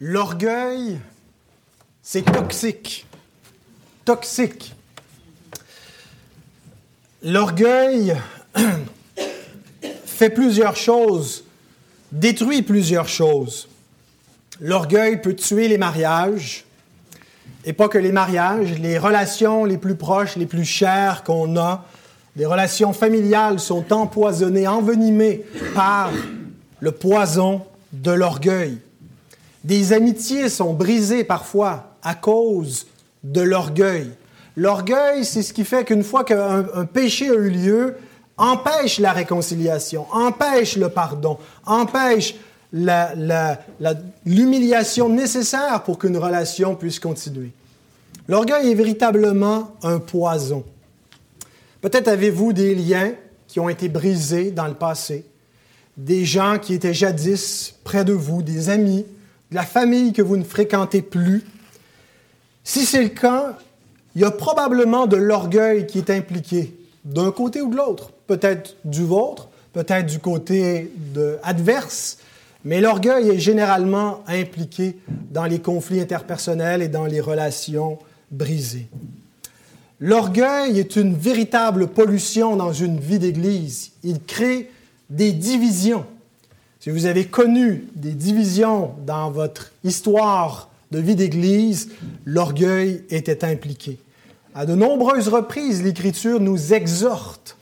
L'orgueil, c'est toxique. Toxique. L'orgueil fait plusieurs choses, détruit plusieurs choses. L'orgueil peut tuer les mariages, et pas que les mariages, les relations les plus proches, les plus chères qu'on a, les relations familiales sont empoisonnées, envenimées par le poison de l'orgueil. Des amitiés sont brisées parfois à cause de l'orgueil. L'orgueil, c'est ce qui fait qu'une fois qu'un péché a eu lieu, empêche la réconciliation, empêche le pardon, empêche l'humiliation nécessaire pour qu'une relation puisse continuer. L'orgueil est véritablement un poison. Peut-être avez-vous des liens qui ont été brisés dans le passé, des gens qui étaient jadis près de vous, des amis, la famille que vous ne fréquentez plus. Si c'est le cas, il y a probablement de l'orgueil qui est impliqué, d'un côté ou de l'autre, peut-être du vôtre, peut-être du côté adverse, mais l'orgueil est généralement impliqué dans les conflits interpersonnels et dans les relations brisées. L'orgueil est une véritable pollution dans une vie d'Église. Il crée des divisions. Si vous avez connu des divisions dans votre histoire de vie d'Église, l'orgueil était impliqué. À de nombreuses reprises, l'Écriture nous exhorte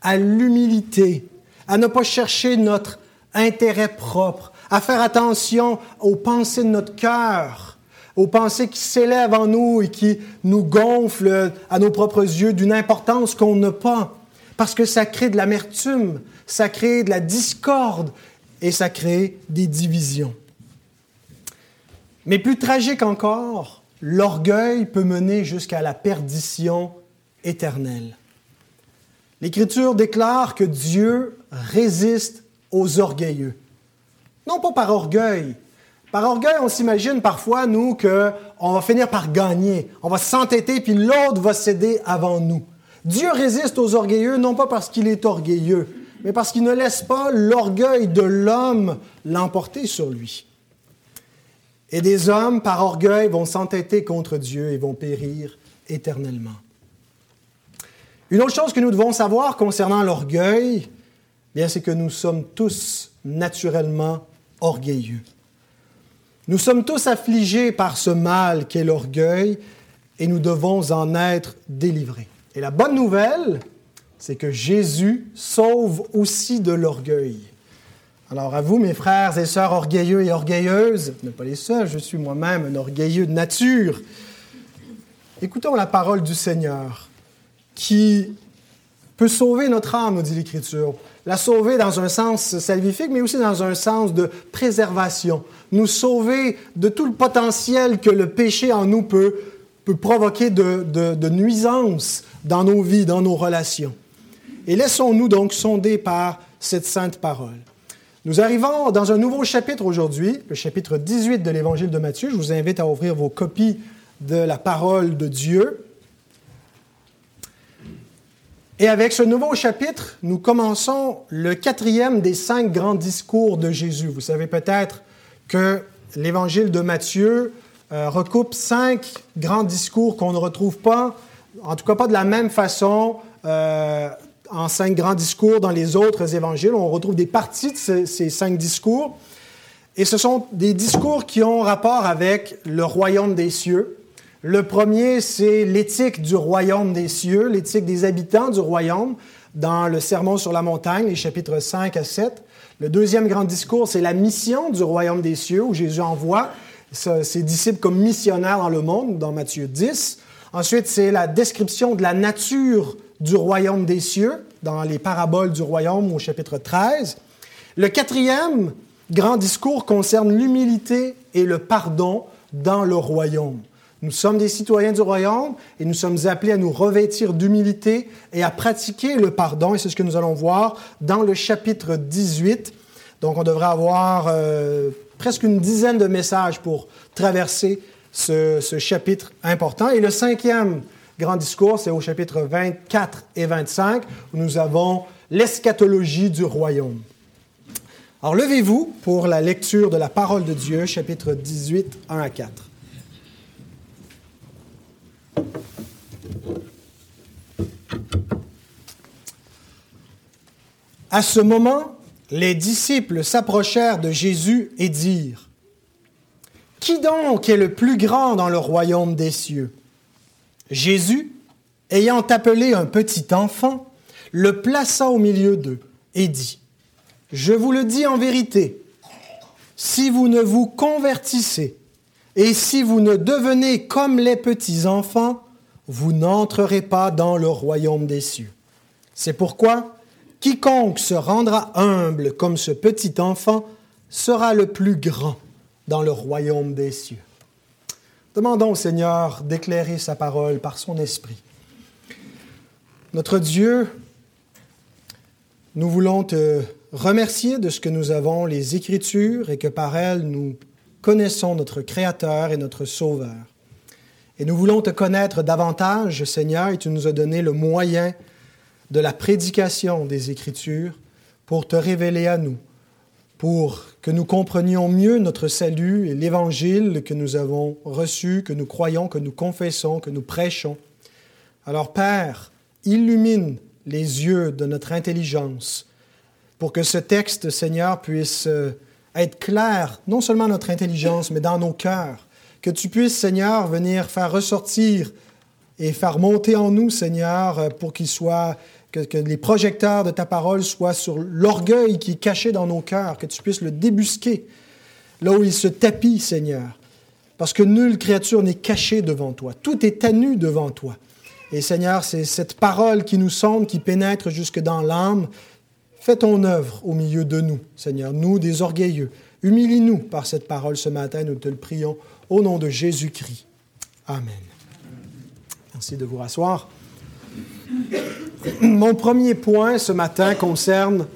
à l'humilité, à ne pas chercher notre intérêt propre, à faire attention aux pensées de notre cœur, aux pensées qui s'élèvent en nous et qui nous gonflent à nos propres yeux d'une importance qu'on n'a pas, parce que ça crée de l'amertume, ça crée de la discorde et ça crée des divisions. Mais plus tragique encore, l'orgueil peut mener jusqu'à la perdition éternelle. L'Écriture déclare que Dieu résiste aux orgueilleux. Non pas par orgueil, par orgueil, on s'imagine parfois, nous, qu'on va finir par gagner. On va s'entêter, puis l'autre va céder avant nous. Dieu résiste aux orgueilleux, non pas parce qu'il est orgueilleux, mais parce qu'il ne laisse pas l'orgueil de l'homme l'emporter sur lui. Et des hommes, par orgueil, vont s'entêter contre Dieu et vont périr éternellement. Une autre chose que nous devons savoir concernant l'orgueil, bien, c'est que nous sommes tous naturellement orgueilleux. Nous sommes tous affligés par ce mal qu'est l'orgueil et nous devons en être délivrés. Et la bonne nouvelle, c'est que Jésus sauve aussi de l'orgueil. Alors à vous, mes frères et sœurs orgueilleux et orgueilleuses, n'êtes pas les seuls, je suis moi-même un orgueilleux de nature. Écoutons la parole du Seigneur qui peut sauver notre âme, nous dit l'Écriture. La sauver dans un sens salvifique, mais aussi dans un sens de préservation, nous sauver de tout le potentiel que le péché en nous peut, peut provoquer de, de, nuisances dans nos vies, dans nos relations. Et laissons-nous donc sonder par cette sainte parole. Nous arrivons dans un nouveau chapitre aujourd'hui, le chapitre 18 de l'Évangile de Matthieu. Je vous invite à ouvrir vos copies de la parole de Dieu. Et avec ce nouveau chapitre, nous commençons le quatrième des cinq grands discours de Jésus. Vous savez peut-être que l'évangile de Matthieu euh, recoupe cinq grands discours qu'on ne retrouve pas, en tout cas pas de la même façon, euh, en cinq grands discours dans les autres évangiles. On retrouve des parties de ces, cinq discours. Et ce sont des discours qui ont rapport avec le royaume des cieux. Le premier, c'est l'éthique du royaume des cieux, l'éthique des habitants du royaume, dans le Sermon sur la montagne, les chapitres 5 à 7. Le deuxième grand discours, c'est la mission du royaume des cieux, où Jésus envoie ses disciples comme missionnaires dans le monde, dans Matthieu 10. Ensuite, c'est la description de la nature du royaume des cieux, dans les paraboles du royaume au chapitre 13. Le quatrième grand discours concerne l'humilité et le pardon dans le royaume. Nous sommes des citoyens du royaume et nous sommes appelés à nous revêtir d'humilité et à pratiquer le pardon. Et c'est ce que nous allons voir dans le chapitre 18. Donc, on devrait avoir euh, presque une dizaine de messages pour traverser ce, ce, chapitre important. Et le cinquième grand discours, c'est au chapitre 24 et 25, où nous avons l'eschatologie du royaume. Alors levez-vous pour la lecture de la parole de Dieu, chapitre 18, 1 à 4. À ce moment, les disciples s'approchèrent de Jésus et dirent, Qui donc est le plus grand dans le royaume des cieux? Jésus, ayant appelé un petit enfant, le plaça au milieu d'eux et dit, Je vous le dis en vérité, si vous ne vous convertissez et si vous ne devenez comme les petits enfants, vous n'entrerez pas dans le royaume des cieux. C'est pourquoi Quiconque se rendra humble comme ce petit enfant sera le plus grand dans le royaume des cieux. Demandons au Seigneur d'éclairer sa parole par son esprit. Notre Dieu, nous voulons te remercier de ce que nous avons les Écritures et que par elles nous connaissons notre Créateur et notre Sauveur. Et nous voulons te connaître davantage, Seigneur, et tu nous as donné le moyen de la prédication des Écritures pour te révéler à nous, pour que nous comprenions mieux notre salut et l'Évangile que nous avons reçu, que nous croyons, que nous confessons, que nous prêchons. Alors Père, illumine les yeux de notre intelligence pour que ce texte, Seigneur, puisse euh, être clair, non seulement notre intelligence, mais dans nos cœurs. Que tu puisses, Seigneur, venir faire ressortir et faire monter en nous, Seigneur, pour qu'il soit que, les projecteurs de ta parole soient sur l'orgueil qui est caché dans nos cœurs, que tu puisses le débusquer là où il se tapit, Seigneur. Parce que nulle créature n'est cachée devant toi. Tout est à nu devant toi. Et Seigneur, c'est cette parole qui nous sonde, qui pénètre jusque dans l'âme. Fais ton œuvre au milieu de nous, Seigneur, nous des orgueilleux. Humilie-nous par cette parole ce matin, nous te le prions, au nom de Jésus-Christ. Amen. Merci de vous rasseoir. Mon premier point ce matin concerne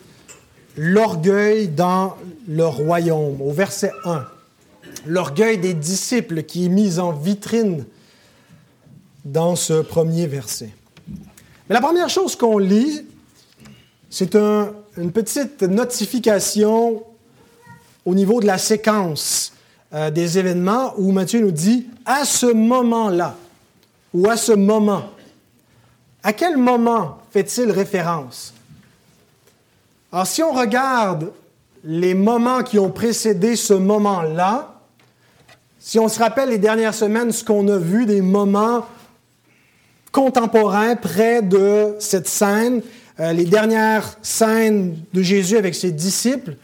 l'orgueil dans le royaume, au verset 1. L'orgueil des disciples qui est mis en vitrine dans ce premier verset. Mais la première chose qu'on lit, c'est une petite notification au niveau de la séquence euh, des événements où Matthieu nous dit à ce moment-là ou à ce moment. À quel moment fait-il référence? Alors, si on regarde les moments qui ont précédé ce moment-là, si on se rappelle les dernières semaines, ce qu'on a vu des moments contemporains près de cette scène, euh, les dernières scènes de Jésus avec ses disciples,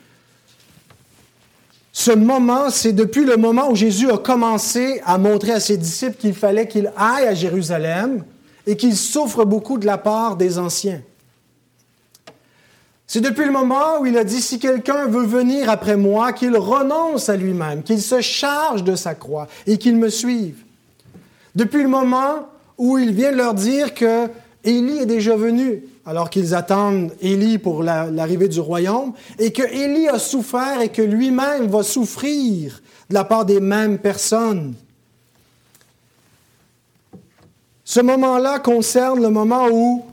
ce moment, c'est depuis le moment où Jésus a commencé à montrer à ses disciples qu'il fallait qu'il aille à Jérusalem et qu'il souffre beaucoup de la part des anciens. C'est depuis le moment où il a dit, si quelqu'un veut venir après moi, qu'il renonce à lui-même, qu'il se charge de sa croix et qu'il me suive. Depuis le moment où il vient leur dire que Élie est déjà venu, alors qu'ils attendent Élie pour l'arrivée du royaume, et que Élie a souffert et que lui-même va souffrir de la part des mêmes personnes. Ce moment-là concerne le moment où,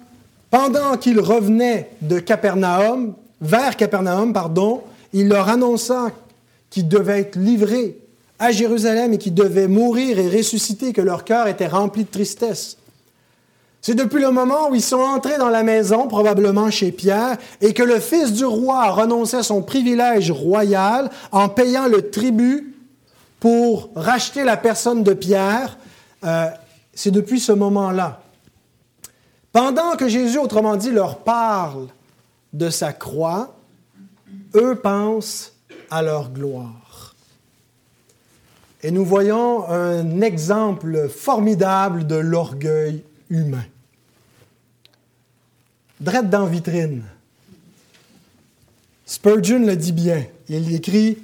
pendant qu'il revenait de Capernaum, vers Capernaum, pardon, il leur annonça qu'il devait être livré à Jérusalem et qu'il devait mourir et ressusciter, que leur cœur était rempli de tristesse. C'est depuis le moment où ils sont entrés dans la maison, probablement chez Pierre, et que le fils du roi a renoncé à son privilège royal en payant le tribut pour racheter la personne de Pierre. Euh, c'est depuis ce moment-là. Pendant que Jésus, autrement dit, leur parle de sa croix, eux pensent à leur gloire. Et nous voyons un exemple formidable de l'orgueil humain. Drette dans vitrine. Spurgeon le dit bien. Il écrit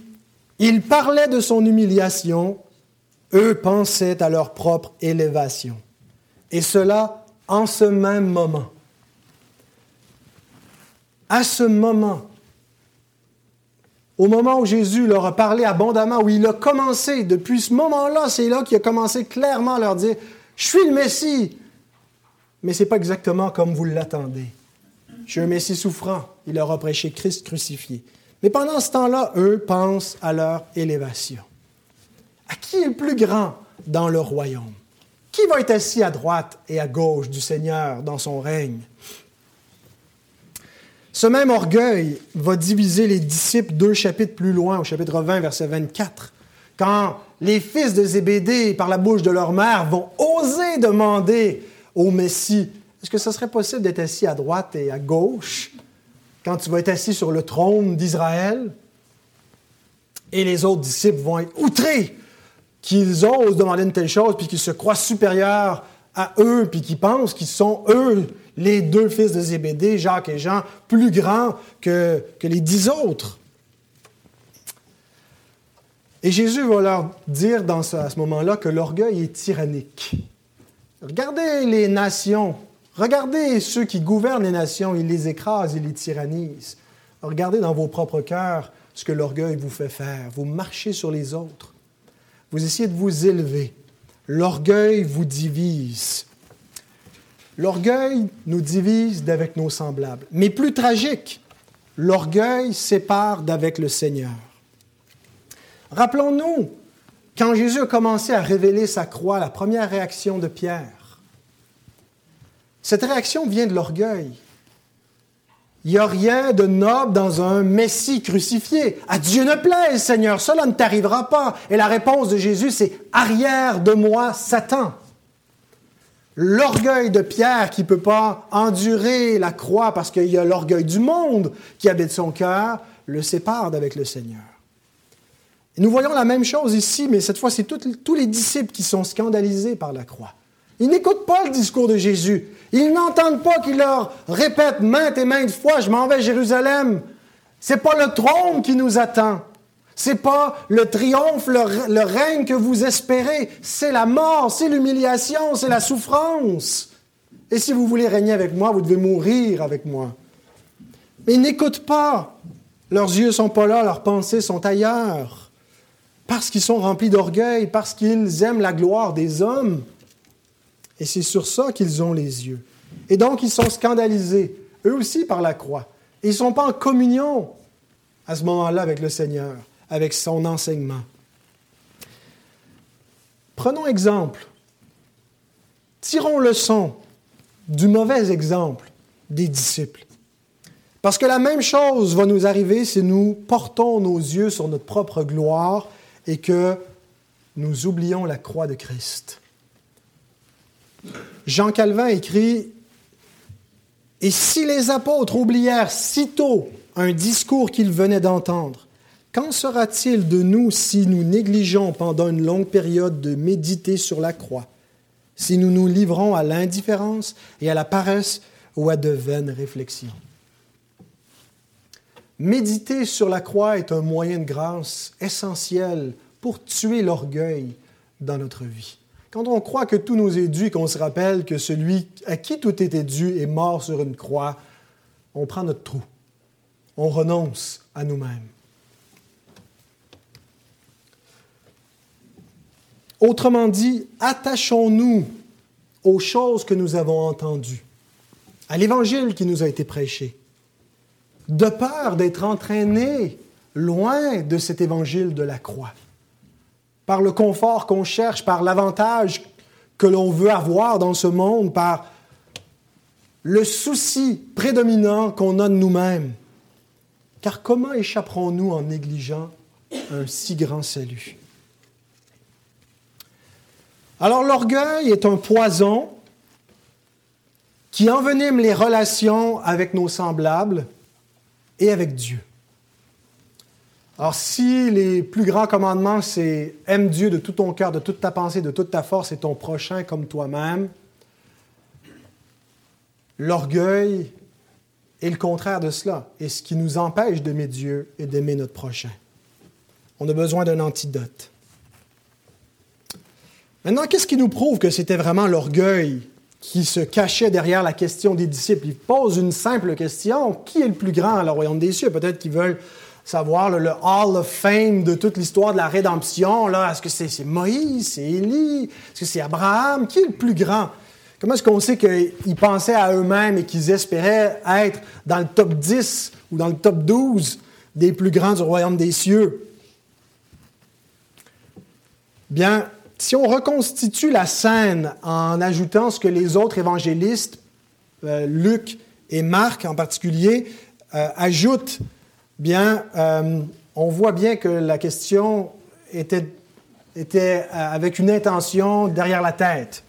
Il parlait de son humiliation eux pensaient à leur propre élévation. Et cela en ce même moment. À ce moment, au moment où Jésus leur a parlé abondamment, où il a commencé, depuis ce moment-là, c'est là qu'il a commencé clairement à leur dire, je suis le Messie, mais ce n'est pas exactement comme vous l'attendez. Je suis un Messie souffrant. Il leur a prêché Christ crucifié. Mais pendant ce temps-là, eux pensent à leur élévation. À qui est le plus grand dans le royaume? Qui va être assis à droite et à gauche du Seigneur dans son règne? Ce même orgueil va diviser les disciples deux chapitres plus loin, au chapitre 20, verset 24, quand les fils de Zébédée, par la bouche de leur mère, vont oser demander au Messie, est-ce que ce serait possible d'être assis à droite et à gauche quand tu vas être assis sur le trône d'Israël? Et les autres disciples vont être outrés qu'ils osent demander une telle chose, puis qu'ils se croient supérieurs à eux, puis qu'ils pensent qu'ils sont, eux, les deux fils de Zébédée, Jacques et Jean, plus grands que, que les dix autres. Et Jésus va leur dire dans ce, à ce moment-là que l'orgueil est tyrannique. Regardez les nations, regardez ceux qui gouvernent les nations, ils les écrasent, ils les tyrannisent. Regardez dans vos propres cœurs ce que l'orgueil vous fait faire. Vous marchez sur les autres. Vous essayez de vous élever. L'orgueil vous divise. L'orgueil nous divise d'avec nos semblables. Mais plus tragique, l'orgueil sépare d'avec le Seigneur. Rappelons-nous, quand Jésus a commencé à révéler sa croix, la première réaction de Pierre, cette réaction vient de l'orgueil. Il n'y a rien de noble dans un Messie crucifié. À Dieu ne plaise, Seigneur, cela ne t'arrivera pas. Et la réponse de Jésus, c'est Arrière de moi, Satan. L'orgueil de Pierre qui ne peut pas endurer la croix parce qu'il y a l'orgueil du monde qui habite son cœur, le sépare d'avec le Seigneur. Nous voyons la même chose ici, mais cette fois, c'est tous les disciples qui sont scandalisés par la croix. Ils n'écoutent pas le discours de Jésus. Ils n'entendent pas qu'il leur répète maintes et maintes fois, je m'en vais à Jérusalem. C'est pas le trône qui nous attend. C'est pas le triomphe, le, règne que vous espérez. C'est la mort, c'est l'humiliation, c'est la souffrance. Et si vous voulez régner avec moi, vous devez mourir avec moi. Mais ils n'écoutent pas. Leurs yeux sont pas là, leurs pensées sont ailleurs parce qu'ils sont remplis d'orgueil, parce qu'ils aiment la gloire des hommes. Et c'est sur ça qu'ils ont les yeux. Et donc, ils sont scandalisés, eux aussi, par la croix. Ils ne sont pas en communion à ce moment-là avec le Seigneur, avec son enseignement. Prenons exemple. Tirons leçon du mauvais exemple des disciples. Parce que la même chose va nous arriver si nous portons nos yeux sur notre propre gloire et que nous oublions la croix de Christ. Jean Calvin écrit Et si les apôtres oublièrent sitôt un discours qu'ils venaient d'entendre, qu'en sera-t-il de nous si nous négligeons pendant une longue période de méditer sur la croix, si nous nous livrons à l'indifférence et à la paresse ou à de vaines réflexions? Méditer sur la croix est un moyen de grâce essentiel pour tuer l'orgueil dans notre vie. Quand on croit que tout nous est dû, qu'on se rappelle que celui à qui tout était dû est mort sur une croix, on prend notre trou. On renonce à nous-mêmes. Autrement dit, attachons-nous aux choses que nous avons entendues, à l'évangile qui nous a été prêché de peur d'être entraîné loin de cet évangile de la croix, par le confort qu'on cherche, par l'avantage que l'on veut avoir dans ce monde, par le souci prédominant qu'on a de nous-mêmes. Car comment échapperons-nous en négligeant un si grand salut? Alors l'orgueil est un poison qui envenime les relations avec nos semblables et avec Dieu. Alors si les plus grands commandements, c'est aime Dieu de tout ton cœur, de toute ta pensée, de toute ta force et ton prochain comme toi-même, l'orgueil est le contraire de cela et ce qui nous empêche d'aimer Dieu et d'aimer notre prochain. On a besoin d'un antidote. Maintenant, qu'est-ce qui nous prouve que c'était vraiment l'orgueil qui se cachait derrière la question des disciples? Ils posent une simple question. Qui est le plus grand à le royaume des cieux? Peut-être qu'ils veulent savoir le, Hall of Fame de toute l'histoire de la rédemption. Là, est-ce que c'est, Moïse, c'est Élie, est-ce que c'est Abraham? Qui est le plus grand? Comment est-ce qu'on sait qu'ils pensaient à eux-mêmes et qu'ils espéraient être dans le top 10 ou dans le top 12 des plus grands du royaume des cieux? Bien, si on reconstitue la scène en ajoutant ce que les autres évangélistes, euh, Luc et Marc en particulier, euh, ajoutent, bien, euh, on voit bien que la question était, était avec une intention derrière la tête,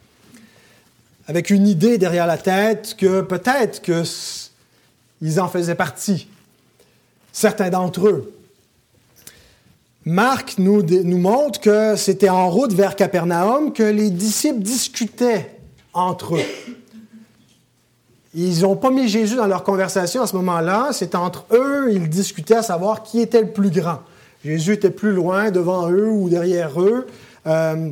avec une idée derrière la tête que peut-être qu'ils en faisaient partie, certains d'entre eux. Marc nous, nous montre que c'était en route vers Capernaum que les disciples discutaient entre eux. Ils n'ont pas mis Jésus dans leur conversation à ce moment-là. C'est entre eux, ils discutaient à savoir qui était le plus grand. Jésus était plus loin, devant eux ou derrière eux. Euh,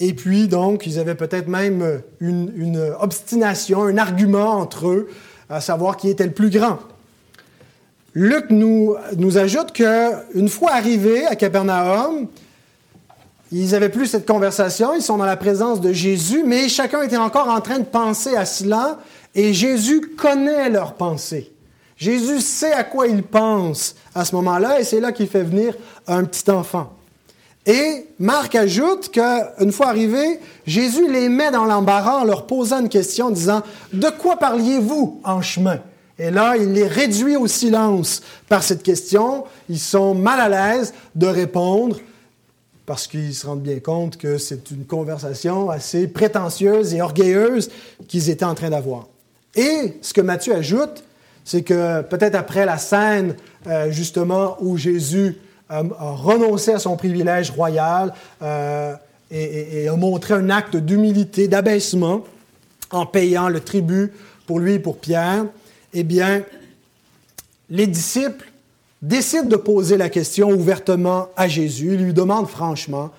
et puis, donc, ils avaient peut-être même une, obstination, un argument entre eux, à savoir qui était le plus grand. Luc nous, nous ajoute qu'une fois arrivés à Capernaum, ils n'avaient plus cette conversation, ils sont dans la présence de Jésus, mais chacun était encore en train de penser à cela, et Jésus connaît leurs pensées. Jésus sait à quoi ils pensent à ce moment-là, et c'est là qu'il fait venir un petit enfant. Et Marc ajoute qu'une fois arrivé, Jésus les met dans l'embarras en leur posant une question, disant, De quoi parliez-vous en chemin? Et là, il les réduit au silence par cette question. Ils sont mal à l'aise de répondre parce qu'ils se rendent bien compte que c'est une conversation assez prétentieuse et orgueilleuse qu'ils étaient en train d'avoir. Et ce que Matthieu ajoute, c'est que peut-être après la scène, euh, justement, où Jésus a renoncé à son privilège royal euh, et, a montré un acte d'humilité, d'abaissement, en payant le tribut pour lui et pour Pierre, eh bien, les disciples décident de poser la question ouvertement à Jésus. Ils lui demandent franchement,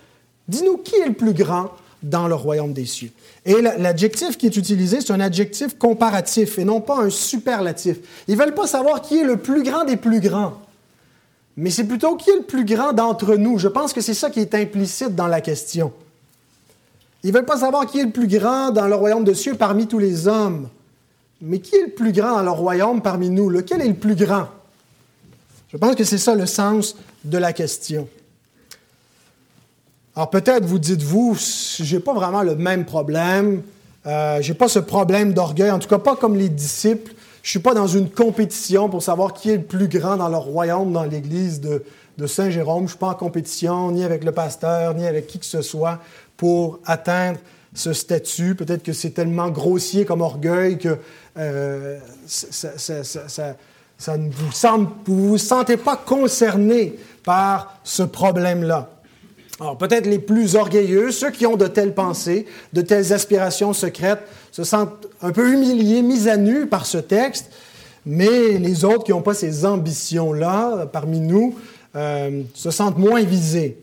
dis-nous qui est le plus grand dans le royaume des cieux. Et l'adjectif qui est utilisé, c'est un adjectif comparatif et non pas un superlatif. Ils ne veulent pas savoir qui est le plus grand des plus grands, mais c'est plutôt qui est le plus grand d'entre nous. Je pense que c'est ça qui est implicite dans la question. Ils ne veulent pas savoir qui est le plus grand dans le royaume des cieux parmi tous les hommes, mais qui est le plus grand dans le royaume parmi nous? Lequel est le plus grand? Je pense que c'est ça le sens de la question. Alors peut-être vous dites-vous, je n'ai pas vraiment le même problème, euh, je n'ai pas ce problème d'orgueil, en tout cas pas comme les disciples. Je suis pas dans une compétition pour savoir qui est le plus grand dans le royaume, dans l'Église de, Saint-Jérôme. Je suis pas en compétition ni avec le pasteur, ni avec qui que ce soit pour atteindre ce statut. Peut-être que c'est tellement grossier comme orgueil que euh, ça, ne vous sentez pas concerné par ce problème-là. Alors peut-être les plus orgueilleux, ceux qui ont de telles pensées, de telles aspirations secrètes, se sentent un peu humiliés, mis à nu par ce texte, mais les autres qui n'ont pas ces ambitions-là parmi nous euh, se sentent moins visés.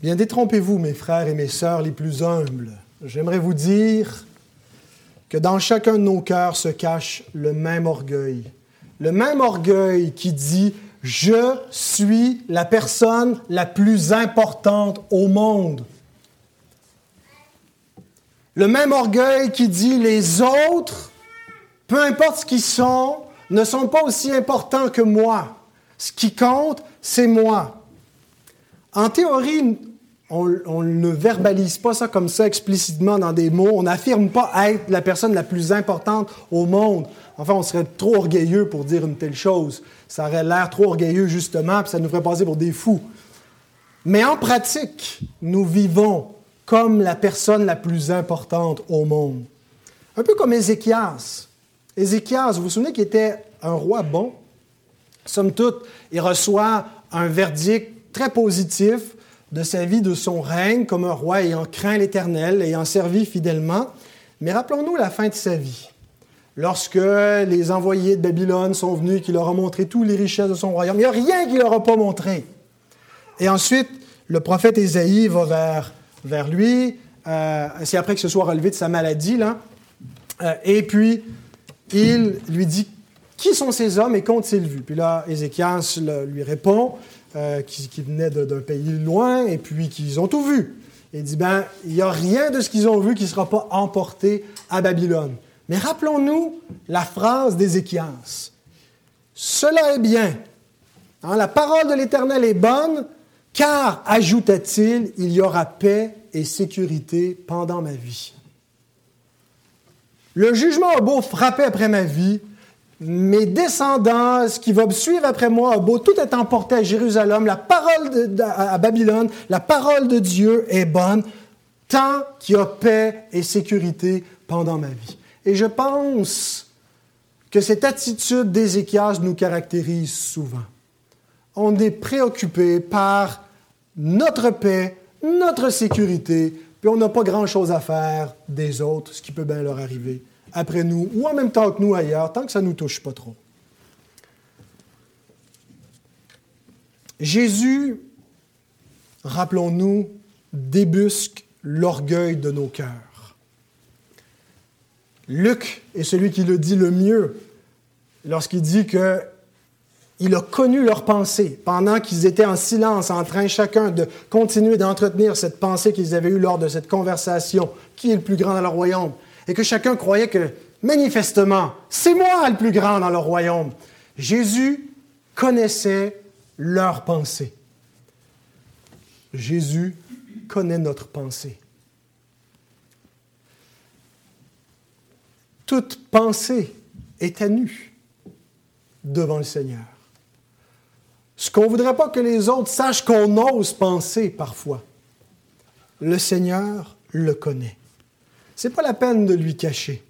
Bien, détrompez-vous, mes frères et mes sœurs les plus humbles. J'aimerais vous dire que dans chacun de nos cœurs se cache le même orgueil. Le même orgueil qui dit Je suis la personne la plus importante au monde. Le même orgueil qui dit Les autres, peu importe ce qu'ils sont, ne sont pas aussi importants que moi. Ce qui compte, c'est moi. En théorie, on, ne verbalise pas ça comme ça explicitement dans des mots. On n'affirme pas être la personne la plus importante au monde. Enfin, on serait trop orgueilleux pour dire une telle chose. Ça aurait l'air trop orgueilleux, justement, puis ça nous ferait passer pour des fous. Mais en pratique, nous vivons comme la personne la plus importante au monde. Un peu comme Ézéchias. Ézéchias, vous vous souvenez qu'il était un roi bon? Somme toute, il reçoit un verdict très positif de sa vie, de son règne comme un roi ayant craint l'Éternel, ayant servi fidèlement. Mais rappelons-nous la fin de sa vie. Lorsque les envoyés de Babylone sont venus, qu'il leur a montré toutes les richesses de son royaume, il n'y a rien qu'il leur a pas montré. Et ensuite, le prophète Ésaïe va vers, vers lui, euh, c'est après qu'il se soit relevé de sa maladie, là, euh, et puis il lui dit Qui sont ces hommes et qu'ont-ils vu? Puis là, Ézéchias lui répond euh, qui, venaient d'un pays loin et puis qu'ils ont tout vu. Il dit, ben, il n'y a rien de ce qu'ils ont vu qui ne sera pas emporté à Babylone. Mais rappelons-nous la phrase d'Ézéchias. Cela est bien. Hein, la parole de l'Éternel est bonne, car, ajouta-t-il, il y aura paix et sécurité pendant ma vie. Le jugement a beau frapper après ma vie, mes descendants, ce qui va me suivre après moi, a beau tout être emporté à Jérusalem, la parole à Babylone, la parole de Dieu est bonne, tant qu'il y a paix et sécurité pendant ma vie. Et je pense que cette attitude d'Ézéchias nous caractérise souvent. On est préoccupé par notre paix, notre sécurité, puis on n'a pas grand-chose à faire des autres, ce qui peut bien leur arriver après nous ou en même temps que nous ailleurs, tant que ça ne nous touche pas trop. Jésus, rappelons-nous, débusque l'orgueil de nos cœurs. Luc est celui qui le dit le mieux lorsqu'il dit que il a connu leurs pensées pendant qu'ils étaient en silence, en train chacun de continuer d'entretenir cette pensée qu'ils avaient eue lors de cette conversation. Qui est le plus grand dans le royaume? Et que chacun croyait que, manifestement, c'est moi le plus grand dans le royaume. Jésus connaissait leurs pensées. Jésus connaît notre pensée. Toute pensée est à nu devant le Seigneur. Ce qu'on ne voudrait pas que les autres sachent qu'on ose penser parfois, le Seigneur le connaît. N'est pas la peine de lui cacher.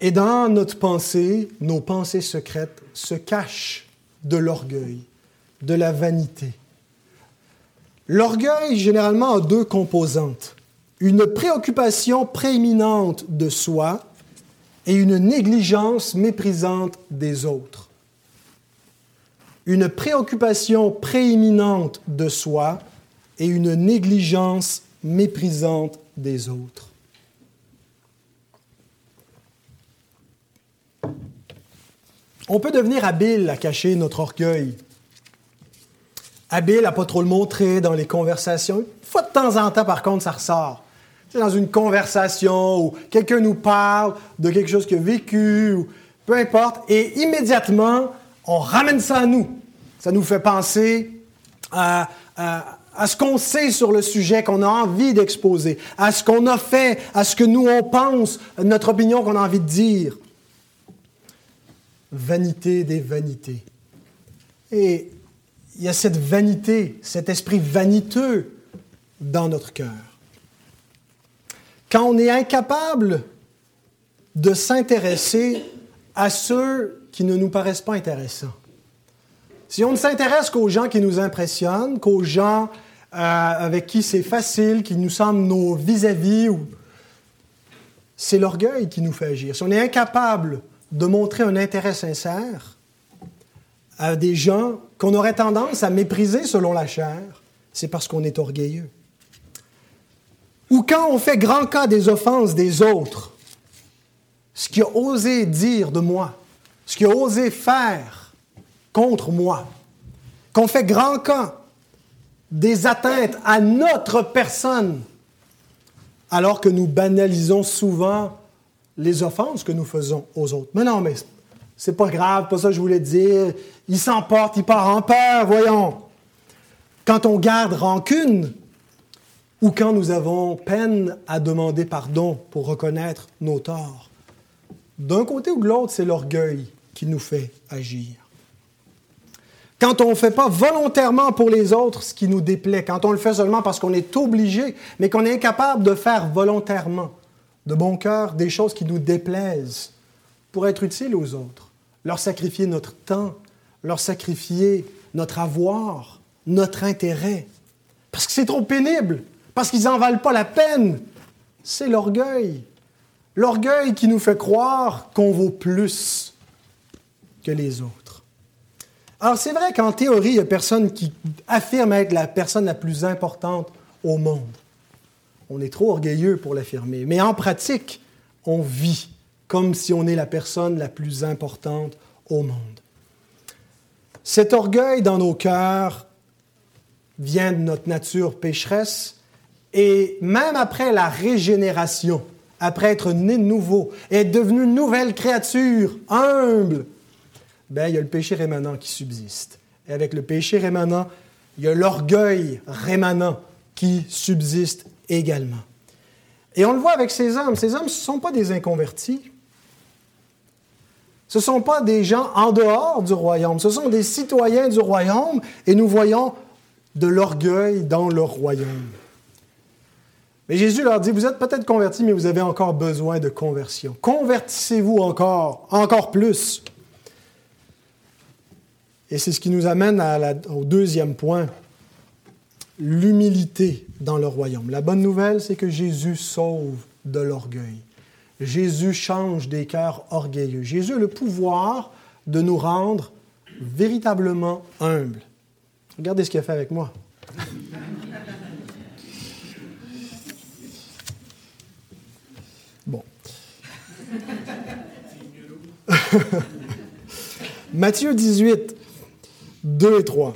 Et dans notre pensée, nos pensées secrètes se cachent de l'orgueil, de la vanité. L'orgueil, généralement, a deux composantes. Une préoccupation prééminente de soi et une négligence méprisante des autres. Une préoccupation prééminente de soi et une négligence méprisante des autres. On peut devenir habile à cacher notre orgueil. Habile à pas trop le montrer dans les conversations. Une fois de temps en temps, par contre, ça ressort dans une conversation où quelqu'un nous parle de quelque chose qu'il a vécu, ou peu importe, et immédiatement, on ramène ça à nous. Ça nous fait penser à, ce qu'on sait sur le sujet qu'on a envie d'exposer, à ce qu'on a fait, à ce que nous on pense, notre opinion qu'on a envie de dire. Vanité des vanités. Et il y a cette vanité, cet esprit vaniteux dans notre cœur. Quand on est incapable de s'intéresser à ceux qui ne nous paraissent pas intéressants. Si on ne s'intéresse qu'aux gens qui nous impressionnent, qu'aux gens avec qui c'est facile, qui nous semblent nos vis-à-vis, c'est l'orgueil qui nous fait agir. Si on est incapable de montrer un intérêt sincère à des gens qu'on aurait tendance à mépriser selon la chair, c'est parce qu'on est orgueilleux ou quand on fait grand cas des offenses des autres, ce qu'il a osé dire de moi, ce qu'il a osé faire contre moi, qu'on fait grand cas des atteintes à notre personne, alors que nous banalisons souvent les offenses que nous faisons aux autres. Mais non, mais c'est pas grave, pas ça que je voulais dire. Il s'emporte, il part en peur, voyons. Quand on garde rancune, ou quand nous avons peine à demander pardon pour reconnaître nos torts. D'un côté ou de l'autre, c'est l'orgueil qui nous fait agir. Quand on ne fait pas volontairement pour les autres ce qui nous déplaît, quand on le fait seulement parce qu'on est obligé, mais qu'on est incapable de faire volontairement, de bon cœur, des choses qui nous déplaisent pour être utiles aux autres, leur sacrifier notre temps, leur sacrifier notre avoir, notre intérêt, parce que c'est trop pénible, parce qu'ils n'en valent pas la peine. C'est l'orgueil. L'orgueil qui nous fait croire qu'on vaut plus que les autres. Alors c'est vrai qu'en théorie, il y a personne qui affirme être la personne la plus importante au monde. On est trop orgueilleux pour l'affirmer. Mais en pratique, on vit comme si on est la personne la plus importante au monde. Cet orgueil dans nos cœurs vient de notre nature pécheresse et même après la régénération, après être né de nouveau être devenu nouvelle créature, humble, ben, il y a le péché rémanent qui subsiste. Et avec le péché rémanent, il y a l'orgueil rémanent qui subsiste également. Et on le voit avec ces hommes. Ces hommes, ce ne sont pas des inconvertis. Ce ne sont pas des gens en dehors du royaume. Ce sont des citoyens du royaume et nous voyons de l'orgueil dans leur royaume. Mais Jésus leur dit, vous êtes peut-être convertis, mais vous avez encore besoin de conversion. Convertissez-vous encore, encore plus. Et c'est ce qui nous amène au deuxième point, l'humilité dans le royaume. La bonne nouvelle, c'est que Jésus sauve de l'orgueil. Jésus change des cœurs orgueilleux. Jésus a le pouvoir de nous rendre véritablement humbles. Regardez ce qu'il a fait avec moi. Bon. Matthieu 18, 2 et 3.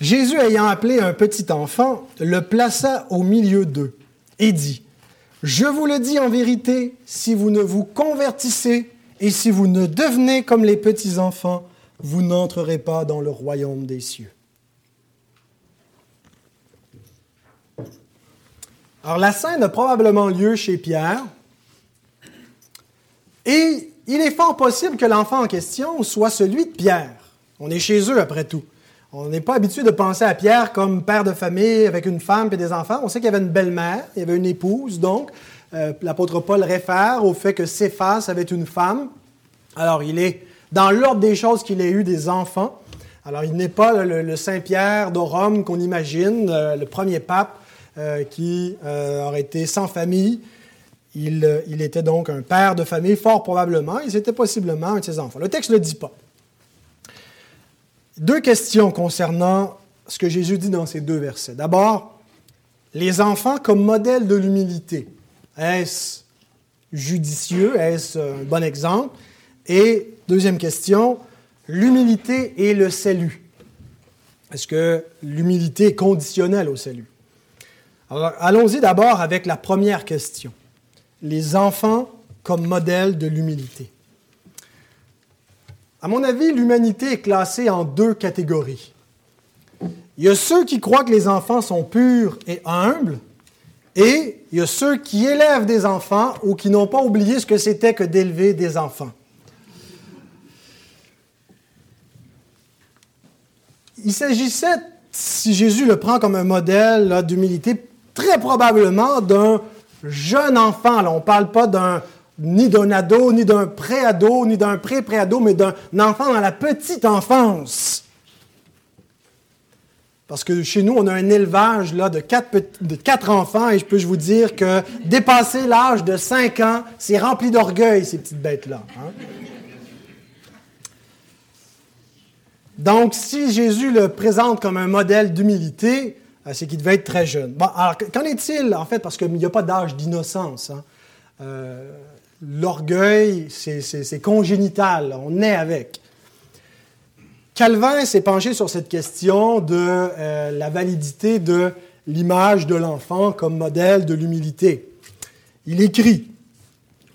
Jésus, ayant appelé un petit enfant, le plaça au milieu d'eux et dit, Je vous le dis en vérité, si vous ne vous convertissez et si vous ne devenez comme les petits enfants, vous n'entrerez pas dans le royaume des cieux. Alors la scène a probablement lieu chez Pierre, et il est fort possible que l'enfant en question soit celui de Pierre. On est chez eux après tout. On n'est pas habitué de penser à Pierre comme père de famille avec une femme et des enfants. On sait qu'il avait une belle-mère, il y avait une épouse, donc euh, l'apôtre Paul réfère au fait que Céphas avait une femme. Alors il est dans l'ordre des choses qu'il ait eu des enfants. Alors il n'est pas le, Saint-Pierre de Rome qu'on imagine, euh, le premier pape euh, qui aurait été sans famille. Il, il, était donc un père de famille, fort probablement, et c'était possiblement un de ses enfants. Le texte ne le dit pas. Deux questions concernant ce que Jésus dit dans ces deux versets. D'abord, les enfants comme modèle de l'humilité. Est-ce judicieux? Est-ce un bon exemple? Et deuxième question, l'humilité et le salut. Est-ce que l'humilité est conditionnelle au salut? Allons-y d'abord avec la première question. Les enfants comme modèle de l'humilité. À mon avis, l'humanité est classée en deux catégories. Il y a ceux qui croient que les enfants sont purs et humbles, et il y a ceux qui élèvent des enfants ou qui n'ont pas oublié ce que c'était que d'élever des enfants. Il s'agissait, si Jésus le prend comme un modèle d'humilité, très probablement d'un jeune enfant. on ne parle pas d'un ni d'un ado, ni d'un pré-ado, ni d'un pré-pré-ado, mais d'un enfant dans la petite enfance. Parce que chez nous, on a un élevage là, de, quatre, enfants et je peux vous dire que dépasser l'âge de cinq ans, c'est rempli d'orgueil, ces petites bêtes-là. Hein. Donc, si Jésus le présente comme un modèle d'humilité, c'est qu'il devait être très jeune. Bon, alors, qu'en est-il, en fait, parce qu'il n'y a pas d'âge d'innocence. Hein? Euh, l'orgueil, c'est congénital, on est avec. Calvin s'est penché sur cette question de euh, la validité de l'image de l'enfant comme modèle de l'humilité. Il écrit,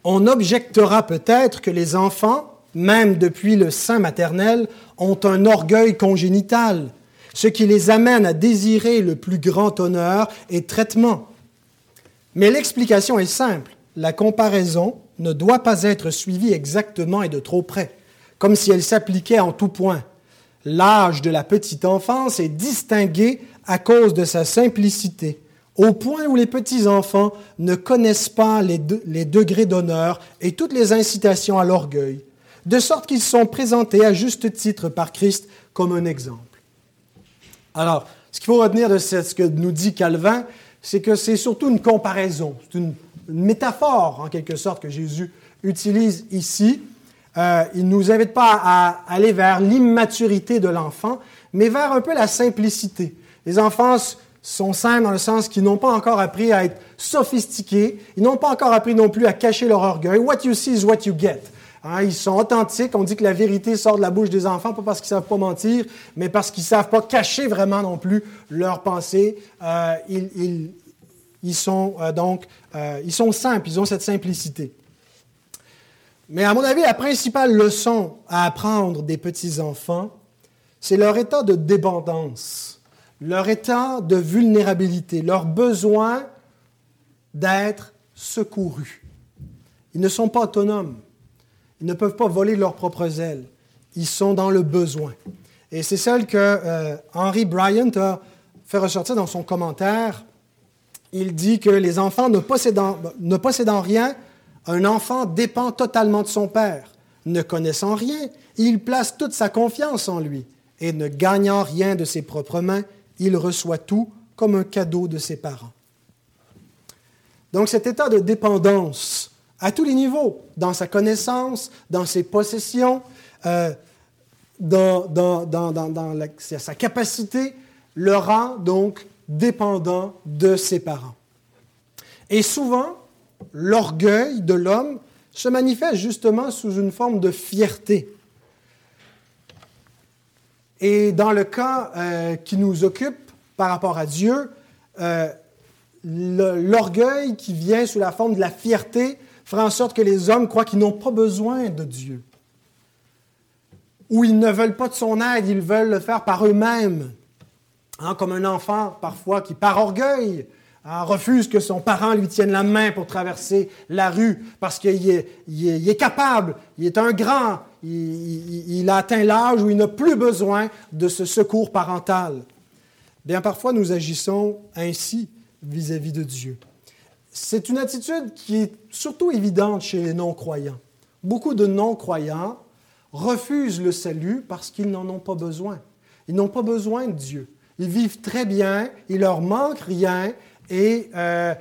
On objectera peut-être que les enfants, même depuis le sein maternel, ont un orgueil congénital, ce qui les amène à désirer le plus grand honneur et traitement. Mais l'explication est simple. La comparaison ne doit pas être suivie exactement et de trop près, comme si elle s'appliquait en tout point. L'âge de la petite enfance est distingué à cause de sa simplicité, au point où les petits-enfants ne connaissent pas les, degrés d'honneur et toutes les incitations à l'orgueil, de sorte qu'ils sont présentés à juste titre par Christ comme un exemple. Alors, ce qu'il faut retenir de ce que nous dit Calvin, c'est que c'est surtout une comparaison, c'est une métaphore, en quelque sorte, que Jésus utilise ici. Euh, il ne nous invite pas à aller vers l'immaturité de l'enfant, mais vers un peu la simplicité. Les enfants sont simples dans le sens qu'ils n'ont pas encore appris à être sophistiqués, ils n'ont pas encore appris non plus à cacher leur orgueil. What you see is what you get. Hein, ils sont authentiques. On dit que la vérité sort de la bouche des enfants, pas parce qu'ils ne savent pas mentir, mais parce qu'ils ne savent pas cacher vraiment non plus leurs pensées. Euh, ils, ils sont euh, donc euh, ils sont simples, ils ont cette simplicité. Mais à mon avis, la principale leçon à apprendre des petits-enfants, c'est leur état de dépendance, leur état de vulnérabilité, leur besoin d'être secourus. Ils ne sont pas autonomes. Ils ne peuvent pas voler leurs propres ailes. Ils sont dans le besoin. Et c'est celle que euh, Henry Bryant a fait ressortir dans son commentaire. Il dit que les enfants ne possédant, ne possédant rien, un enfant dépend totalement de son père. Ne connaissant rien, il place toute sa confiance en lui. Et ne gagnant rien de ses propres mains, il reçoit tout comme un cadeau de ses parents. Donc cet état de dépendance à tous les niveaux, dans sa connaissance, dans ses possessions, euh, dans, sa capacité, le rend donc dépendant de ses parents. Et souvent, l'orgueil de l'homme se manifeste justement sous une forme de fierté. Et dans le cas euh, qui nous occupe par rapport à Dieu, euh, l'orgueil qui vient sous la forme de la fierté fera en sorte que les hommes croient qu'ils n'ont pas besoin de Dieu. Ou ils ne veulent pas de son aide, ils veulent le faire par eux-mêmes. Hein, comme un enfant, parfois, qui, par orgueil, hein, refuse que son parent lui tienne la main pour traverser la rue parce qu'il est, capable, il est un grand, il, a atteint l'âge où il n'a plus besoin de ce secours parental. Bien, parfois, nous agissons ainsi vis-à-vis de Dieu. C'est une attitude qui est surtout évidente chez les non-croyants. Beaucoup de non-croyants refusent le salut parce qu'ils n'en ont pas besoin. Ils n'ont pas besoin de Dieu. Ils vivent très bien, il leur manque rien et euh,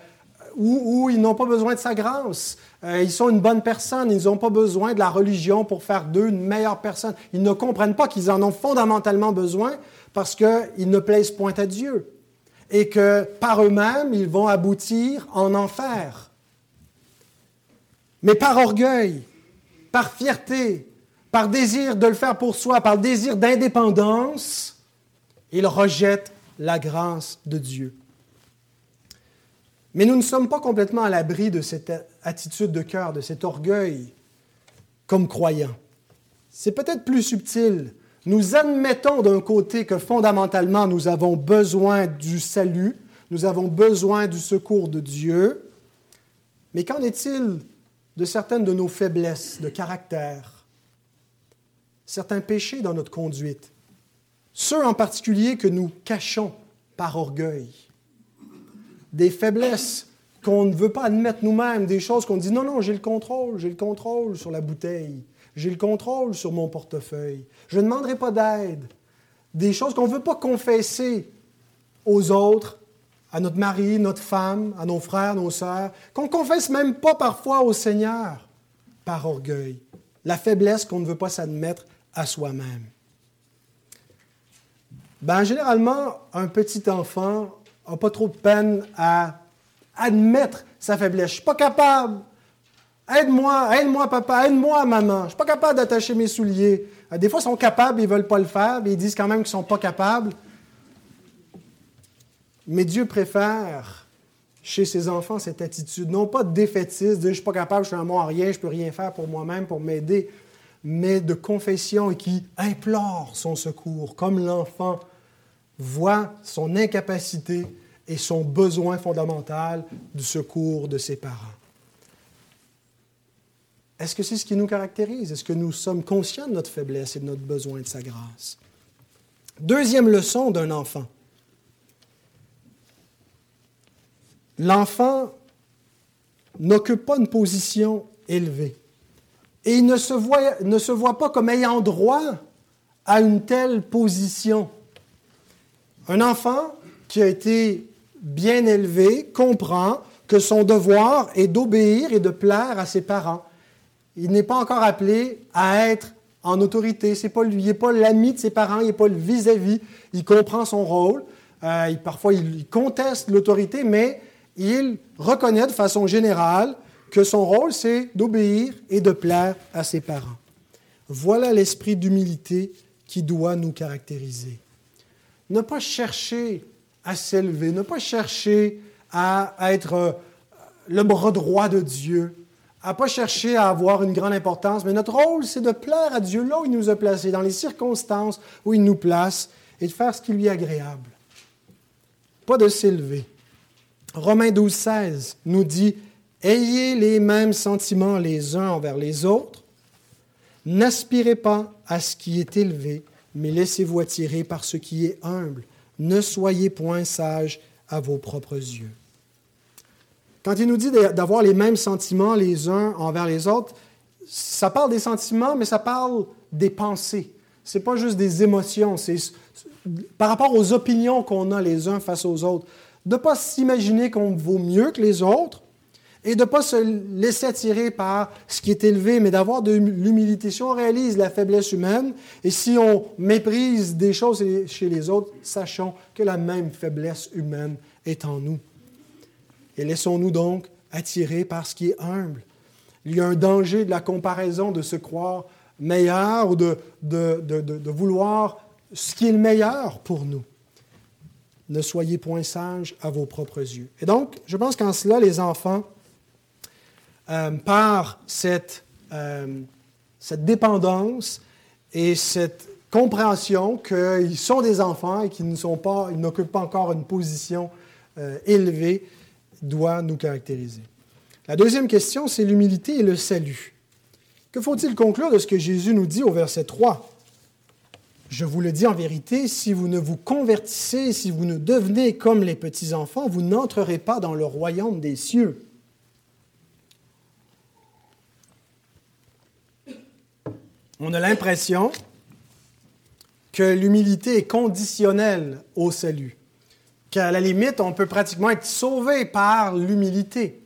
ou, ils n'ont pas besoin de sa grâce. Euh, ils sont une bonne personne, ils n'ont pas besoin de la religion pour faire d'eux une meilleure personne. Ils ne comprennent pas qu'ils en ont fondamentalement besoin parce qu'ils ne plaisent point à Dieu et que par eux-mêmes, ils vont aboutir en enfer. Mais par orgueil, par fierté, par désir de le faire pour soi, par désir d'indépendance, ils rejettent la grâce de Dieu. Mais nous ne sommes pas complètement à l'abri de cette attitude de cœur, de cet orgueil comme croyants. C'est peut-être plus subtil, nous admettons d'un côté que fondamentalement nous avons besoin du salut, nous avons besoin du secours de Dieu, mais qu'en est-il de certaines de nos faiblesses de caractère, certains péchés dans notre conduite, ceux en particulier que nous cachons par orgueil, des faiblesses qu'on ne veut pas admettre nous-mêmes, des choses qu'on dit non, non, j'ai le contrôle, j'ai le contrôle sur la bouteille, j'ai le contrôle sur mon portefeuille. Je ne demanderai pas d'aide. Des choses qu'on ne veut pas confesser aux autres, à notre mari, notre femme, à nos frères, nos sœurs, qu'on ne confesse même pas parfois au Seigneur par orgueil. La faiblesse qu'on ne veut pas s'admettre à soi-même. Ben, généralement, un petit enfant n'a pas trop de peine à admettre sa faiblesse. Je ne suis pas capable. Aide-moi, aide-moi, papa, aide-moi, maman. Je ne suis pas capable d'attacher mes souliers. Euh, des fois, ils sont capables, ils ne veulent pas le faire, mais ils disent quand même qu'ils ne sont pas capables. Mais Dieu préfère chez ses enfants cette attitude, non pas de défaitiste, de je ne suis pas capable, je suis un mot à rien, je ne peux rien faire pour moi-même, pour m'aider, mais de confession et qui implore son secours, comme l'enfant voit son incapacité et son besoin fondamental du secours de ses parents. Est-ce que c'est ce qui nous caractérise? Est-ce que nous sommes conscients de notre faiblesse et de notre besoin de sa grâce? Deuxième leçon d'un enfant. L'enfant n'occupe pas une position élevée et il ne se, voit, ne se voit pas comme ayant droit à une telle position. Un enfant qui a été bien élevé comprend que son devoir est d'obéir et de plaire à ses parents il n'est pas encore appelé à être en autorité. C'est lui, il n'est pas l'ami de ses parents, il n'est pas le vis-à-vis. Il comprend son rôle. Euh, parfois, il conteste l'autorité, mais il reconnaît de façon générale que son rôle, c'est d'obéir et de plaire à ses parents. Voilà l'esprit d'humilité qui doit nous caractériser. Ne pas chercher à s'élever, ne pas chercher à être euh, le bras droit de Dieu, à pas chercher à avoir une grande importance, mais notre rôle, c'est de plaire à Dieu là où il nous a placés, dans les circonstances où il nous place, et de faire ce qui lui est agréable. Pas de s'élever. Romains 12, 16 nous dit Ayez les mêmes sentiments les uns envers les autres. N'aspirez pas à ce qui est élevé, mais laissez-vous attirer par ce qui est humble. Ne soyez point sages à vos propres yeux. Quand il nous dit d'avoir les mêmes sentiments les uns envers les autres, ça parle des sentiments, mais ça parle des pensées. Ce n'est pas juste des émotions, c'est par rapport aux opinions qu'on a les uns face aux autres. De ne pas s'imaginer qu'on vaut mieux que les autres, et de ne pas se laisser attirer par ce qui est élevé, mais d'avoir de l'humilité. Si on réalise la faiblesse humaine et si on méprise des choses chez les autres, sachons que la même faiblesse humaine est en nous. Et laissons-nous donc attirer par ce qui est humble. Il y a un danger de la comparaison, de se croire meilleur ou de, de, de, de vouloir ce qui est le meilleur pour nous. Ne soyez point sages à vos propres yeux. Et donc, je pense qu'en cela, les enfants euh, par cette, euh, cette dépendance et cette compréhension qu'ils sont des enfants et qu'ils n'occupent pas encore une position euh, élevée, doit nous caractériser. La deuxième question, c'est l'humilité et le salut. Que faut-il conclure de ce que Jésus nous dit au verset 3 Je vous le dis en vérité, si vous ne vous convertissez, si vous ne devenez comme les petits-enfants, vous n'entrerez pas dans le royaume des cieux. on a l'impression que l'humilité est conditionnelle au salut, qu'à la limite, on peut pratiquement être sauvé par l'humilité.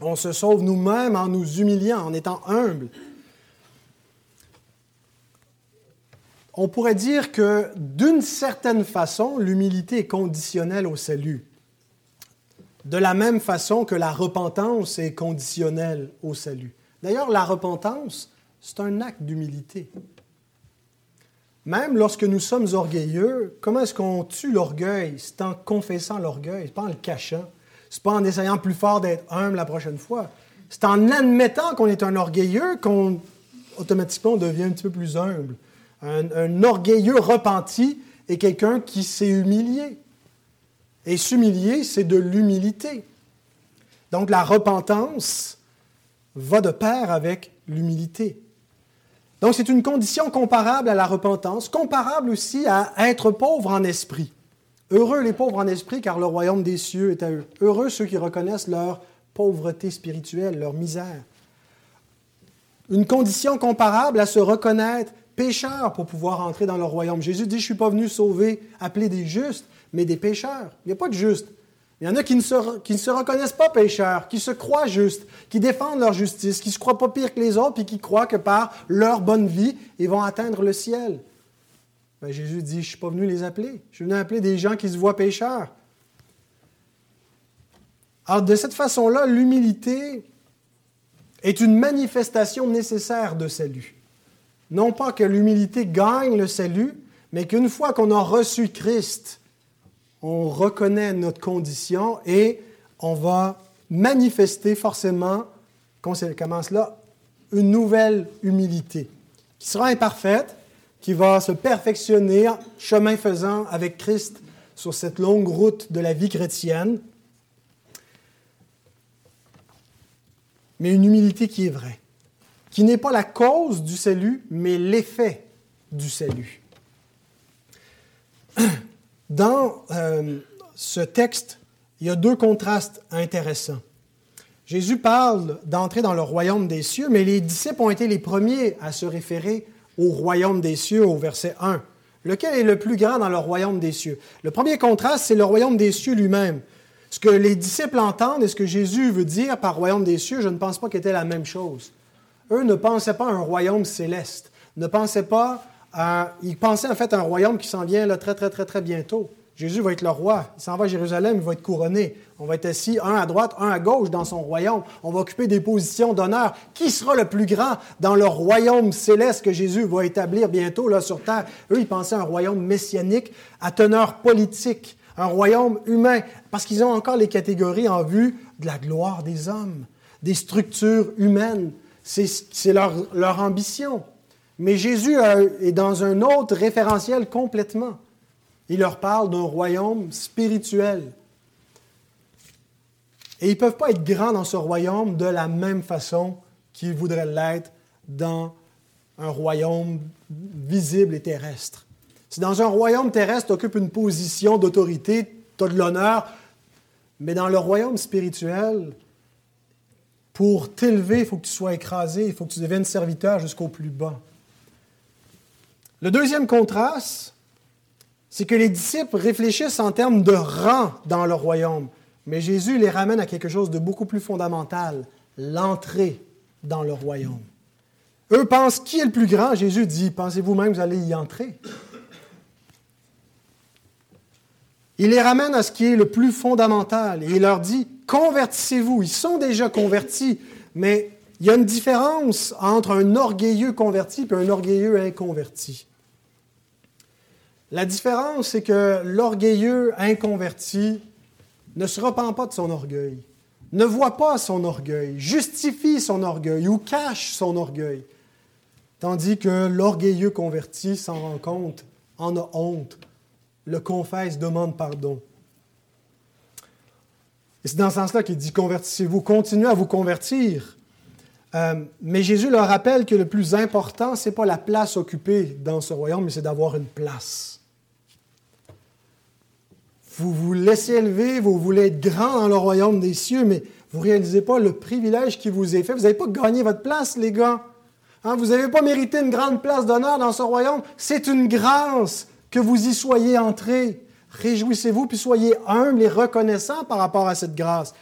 On se sauve nous-mêmes en nous humiliant, en étant humble. On pourrait dire que d'une certaine façon, l'humilité est conditionnelle au salut. De la même façon que la repentance est conditionnelle au salut. D'ailleurs, la repentance, c'est un acte d'humilité. Même lorsque nous sommes orgueilleux, comment est-ce qu'on tue l'orgueil? C'est en confessant l'orgueil, c'est pas en le cachant. C'est pas en essayant plus fort d'être humble la prochaine fois. C'est en admettant qu'on est un orgueilleux qu'on automatiquement devient un petit peu plus humble. Un, un orgueilleux repenti est quelqu'un qui s'est humilié. Et s'humilier, c'est de l'humilité. Donc la repentance va de pair avec l'humilité. Donc c'est une condition comparable à la repentance, comparable aussi à être pauvre en esprit. Heureux les pauvres en esprit, car le royaume des cieux est à eux. Heureux ceux qui reconnaissent leur pauvreté spirituelle, leur misère. Une condition comparable à se reconnaître pécheur pour pouvoir entrer dans le royaume. Jésus dit, je ne suis pas venu sauver, appeler des justes, mais des pécheurs. Il n'y a pas de justes. Il y en a qui ne, se, reconnaissent pas pécheurs, qui se croient justes, qui défendent leur justice, qui ne se croient pas pire que les autres, puis qui croient que par leur bonne vie, ils vont atteindre le ciel. Ben, Jésus dit, je ne suis pas venu les appeler. Je suis venu appeler des gens qui se voient pécheurs. Alors, de cette façon-là, l'humilité est une manifestation nécessaire de salut. Non pas que l'humilité gagne le salut, mais qu'une fois qu'on a reçu Christ, on reconnaît notre condition et on va manifester forcément, conséquemment cela, une nouvelle humilité qui sera imparfaite, qui va se perfectionner chemin faisant avec Christ sur cette longue route de la vie chrétienne, mais une humilité qui est vraie, qui n'est pas la cause du salut, mais l'effet du salut. Dans euh, ce texte, il y a deux contrastes intéressants. Jésus parle d'entrer dans le royaume des cieux, mais les disciples ont été les premiers à se référer au royaume des cieux au verset 1. Lequel est le plus grand dans le royaume des cieux? Le premier contraste, c'est le royaume des cieux lui-même. Ce que les disciples entendent et ce que Jésus veut dire par royaume des cieux, je ne pense pas qu'était la même chose. Eux ne pensaient pas à un royaume céleste, ne pensaient pas il pensait en fait à un royaume qui s'en vient très, très, très, très bientôt. Jésus va être le roi. Il s'en va à Jérusalem, il va être couronné. On va être assis un à droite, un à gauche dans son royaume. On va occuper des positions d'honneur. Qui sera le plus grand dans le royaume céleste que Jésus va établir bientôt là sur terre? Eux, ils pensaient à un royaume messianique à teneur politique, un royaume humain, parce qu'ils ont encore les catégories en vue de la gloire des hommes, des structures humaines. C'est leur, ambition. Mais Jésus est dans un autre référentiel complètement. Il leur parle d'un royaume spirituel. Et ils ne peuvent pas être grands dans ce royaume de la même façon qu'ils voudraient l'être dans un royaume visible et terrestre. Si dans un royaume terrestre, tu occupes une position d'autorité, tu as de l'honneur, mais dans le royaume spirituel, pour t'élever, il faut que tu sois écrasé, il faut que tu deviennes serviteur jusqu'au plus bas. Le deuxième contraste, c'est que les disciples réfléchissent en termes de rang dans le royaume, mais Jésus les ramène à quelque chose de beaucoup plus fondamental, l'entrée dans le royaume. Eux pensent qui est le plus grand? Jésus dit, pensez-vous même que vous allez y entrer? Il les ramène à ce qui est le plus fondamental et il leur dit, convertissez-vous. Ils sont déjà convertis, mais il y a une différence entre un orgueilleux converti et un orgueilleux inconverti. La différence, c'est que l'orgueilleux inconverti ne se repent pas de son orgueil, ne voit pas son orgueil, justifie son orgueil ou cache son orgueil. Tandis que l'orgueilleux converti s'en rend compte, en a honte, le confesse, demande pardon. Et c'est dans ce sens-là qu'il dit convertissez-vous, continuez à vous convertir. Euh, mais Jésus leur rappelle que le plus important, ce n'est pas la place occupée dans ce royaume, mais c'est d'avoir une place. Vous vous laissez élever, vous voulez être grand dans le royaume des cieux, mais vous ne réalisez pas le privilège qui vous est fait. Vous n'avez pas gagné votre place, les gars. Hein, vous n'avez pas mérité une grande place d'honneur dans ce royaume. C'est une grâce que vous y soyez entrés. Réjouissez-vous, puis soyez humbles et reconnaissants par rapport à cette grâce.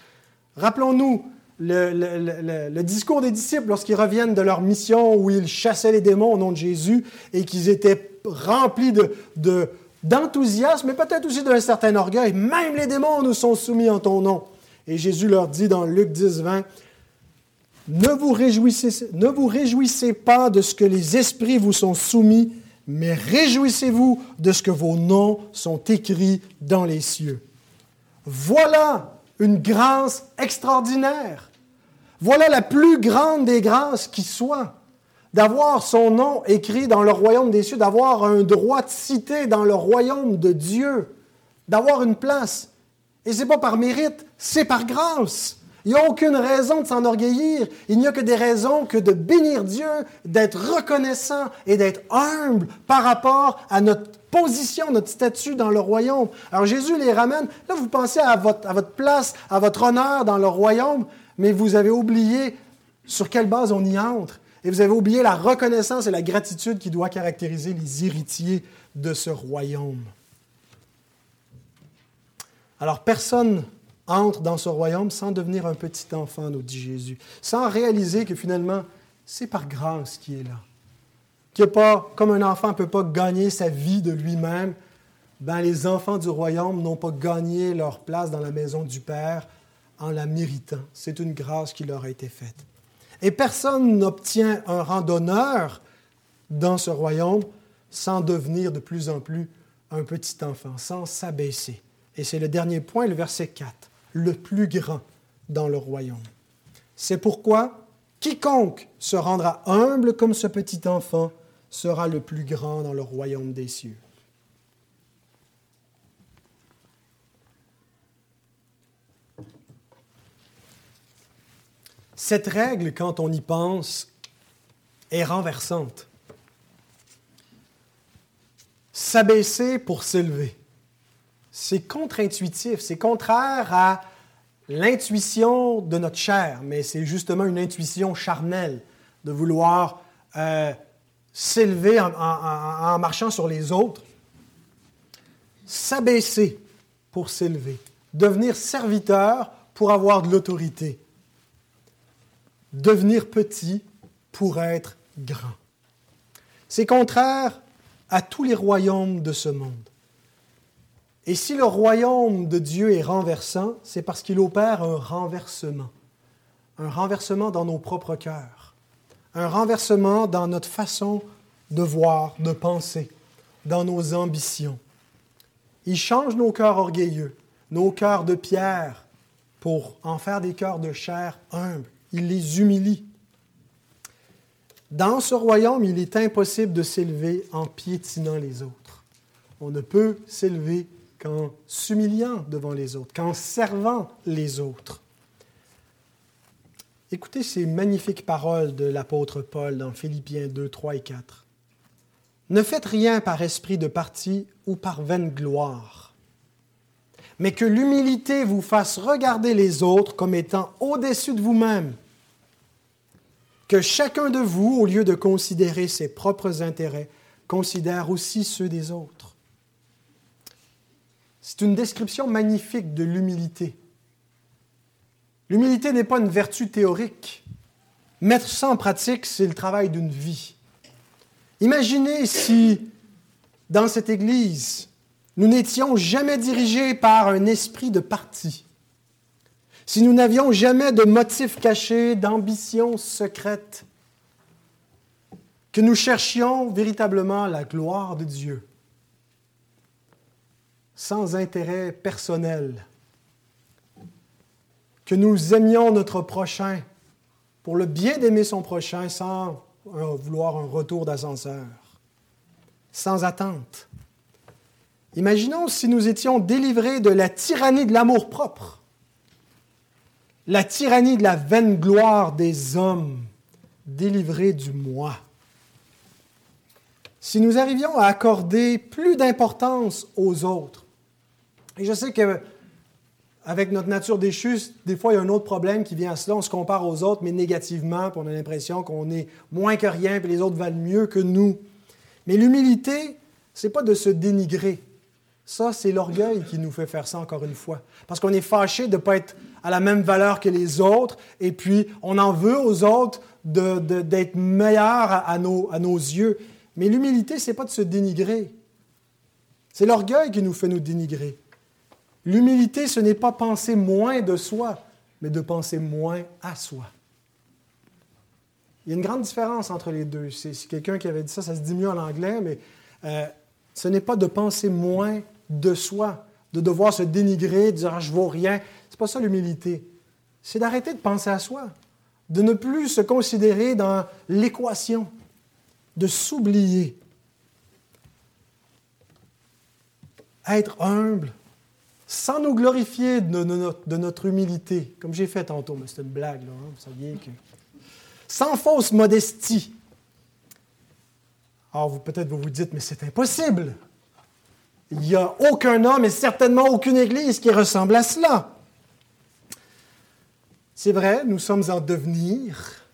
Rappelons-nous le, discours des disciples lorsqu'ils reviennent de leur mission où ils chassaient les démons au nom de Jésus et qu'ils étaient remplis de, d'enthousiasme, mais peut-être aussi d'un certain orgueil. Même les démons nous sont soumis en ton nom. Et Jésus leur dit dans Luc 10, 20, ne vous, réjouissez, ne vous réjouissez pas de ce que les esprits vous sont soumis, mais réjouissez-vous de ce que vos noms sont écrits dans les cieux. Voilà une grâce extraordinaire. Voilà la plus grande des grâces qui soit, d'avoir son nom écrit dans le royaume des cieux, d'avoir un droit de citer dans le royaume de Dieu, d'avoir une place. Et ce n'est pas par mérite, c'est par grâce. Il n'y a aucune raison de s'enorgueillir. Il n'y a que des raisons que de bénir Dieu, d'être reconnaissant et d'être humble par rapport à notre position, notre statut dans le royaume. Alors Jésus les ramène. Là, vous pensez à votre, à votre place, à votre honneur dans le royaume, mais vous avez oublié sur quelle base on y entre. Et vous avez oublié la reconnaissance et la gratitude qui doit caractériser les héritiers de ce royaume. Alors personne entre dans ce royaume sans devenir un petit enfant, nous dit Jésus, sans réaliser que finalement, c'est par grâce qu'il est là. Qu'il pas, comme un enfant ne peut pas gagner sa vie de lui-même, ben, les enfants du royaume n'ont pas gagné leur place dans la maison du Père en la méritant. C'est une grâce qui leur a été faite. Et personne n'obtient un rang d'honneur dans ce royaume sans devenir de plus en plus un petit enfant, sans s'abaisser. Et c'est le dernier point, le verset 4 le plus grand dans le royaume. C'est pourquoi quiconque se rendra humble comme ce petit enfant sera le plus grand dans le royaume des cieux. Cette règle, quand on y pense, est renversante. S'abaisser pour s'élever. C'est contre-intuitif, c'est contraire à l'intuition de notre chair, mais c'est justement une intuition charnelle de vouloir euh, s'élever en, marchant sur les autres, s'abaisser pour s'élever, devenir serviteur pour avoir de l'autorité, devenir petit pour être grand. C'est contraire à tous les royaumes de ce monde. Et si le royaume de Dieu est renversant, c'est parce qu'il opère un renversement. Un renversement dans nos propres cœurs. Un renversement dans notre façon de voir, de penser, dans nos ambitions. Il change nos cœurs orgueilleux, nos cœurs de pierre, pour en faire des cœurs de chair humbles. Il les humilie. Dans ce royaume, il est impossible de s'élever en piétinant les autres. On ne peut s'élever qu'en s'humiliant devant les autres, qu'en servant les autres. Écoutez ces magnifiques paroles de l'apôtre Paul dans Philippiens 2, 3 et 4. Ne faites rien par esprit de parti ou par vaine gloire, mais que l'humilité vous fasse regarder les autres comme étant au-dessus de vous-même. Que chacun de vous, au lieu de considérer ses propres intérêts, considère aussi ceux des autres. C'est une description magnifique de l'humilité. L'humilité n'est pas une vertu théorique. Mettre ça en pratique, c'est le travail d'une vie. Imaginez si, dans cette Église, nous n'étions jamais dirigés par un esprit de parti, si nous n'avions jamais de motifs cachés, d'ambitions secrètes, que nous cherchions véritablement la gloire de Dieu, sans intérêt personnel, que nous aimions notre prochain pour le bien d'aimer son prochain sans vouloir un retour d'ascenseur, sans attente. Imaginons si nous étions délivrés de la tyrannie de l'amour-propre, la tyrannie de la vaine gloire des hommes, délivrés du moi. Si nous arrivions à accorder plus d'importance aux autres, et je sais que avec notre nature déchue, des fois, il y a un autre problème qui vient à cela. On se compare aux autres, mais négativement, puis on a l'impression qu'on est moins que rien, puis les autres valent mieux que nous. Mais l'humilité, ce n'est pas de se dénigrer. Ça, c'est l'orgueil qui nous fait faire ça, encore une fois. Parce qu'on est fâché de ne pas être à la même valeur que les autres, et puis on en veut aux autres d'être meilleurs à, nos, à nos yeux. Mais l'humilité, ce n'est pas de se dénigrer. C'est l'orgueil qui nous fait nous dénigrer. L'humilité, ce n'est pas penser moins de soi, mais de penser moins à soi. Il y a une grande différence entre les deux. C'est quelqu'un qui avait dit ça, ça se dit mieux en anglais, mais euh, ce n'est pas de penser moins de soi, de devoir se dénigrer, de dire ah, je vaux rien. Pas ça l'humilité. C'est d'arrêter de penser à soi, de ne plus se considérer dans l'équation, de s'oublier. Être humble, sans nous glorifier de, notre, humilité, comme j'ai fait tantôt, mais c'est une blague, là, hein, vous saviez que... Sans fausse modestie. Alors, vous, peut-être vous vous dites, mais c'est impossible. Il n'y a aucun homme et certainement aucune Église qui ressemble à cela. C'est vrai, nous sommes en devenir.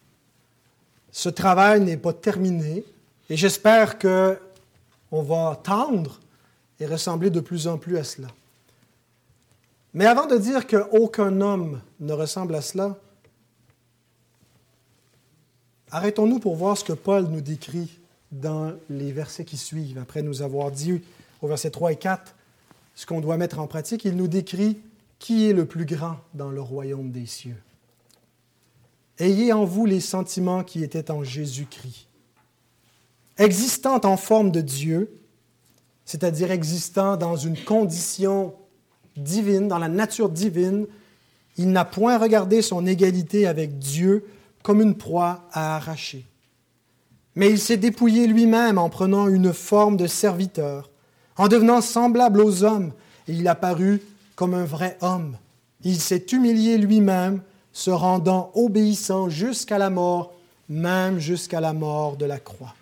Ce travail n'est pas terminé et j'espère qu'on va tendre et ressembler de plus en plus à cela. Mais avant de dire qu'aucun homme ne ressemble à cela, arrêtons-nous pour voir ce que Paul nous décrit dans les versets qui suivent. Après nous avoir dit au verset 3 et 4 ce qu'on doit mettre en pratique, il nous décrit qui est le plus grand dans le royaume des cieux. Ayez en vous les sentiments qui étaient en Jésus-Christ. Existant en forme de Dieu, c'est-à-dire existant dans une condition divine, dans la nature divine, il n'a point regardé son égalité avec Dieu comme une proie à arracher. Mais il s'est dépouillé lui-même en prenant une forme de serviteur, en devenant semblable aux hommes, et il apparut comme un vrai homme. Il s'est humilié lui-même, se rendant obéissant jusqu'à la mort, même jusqu'à la mort de la croix.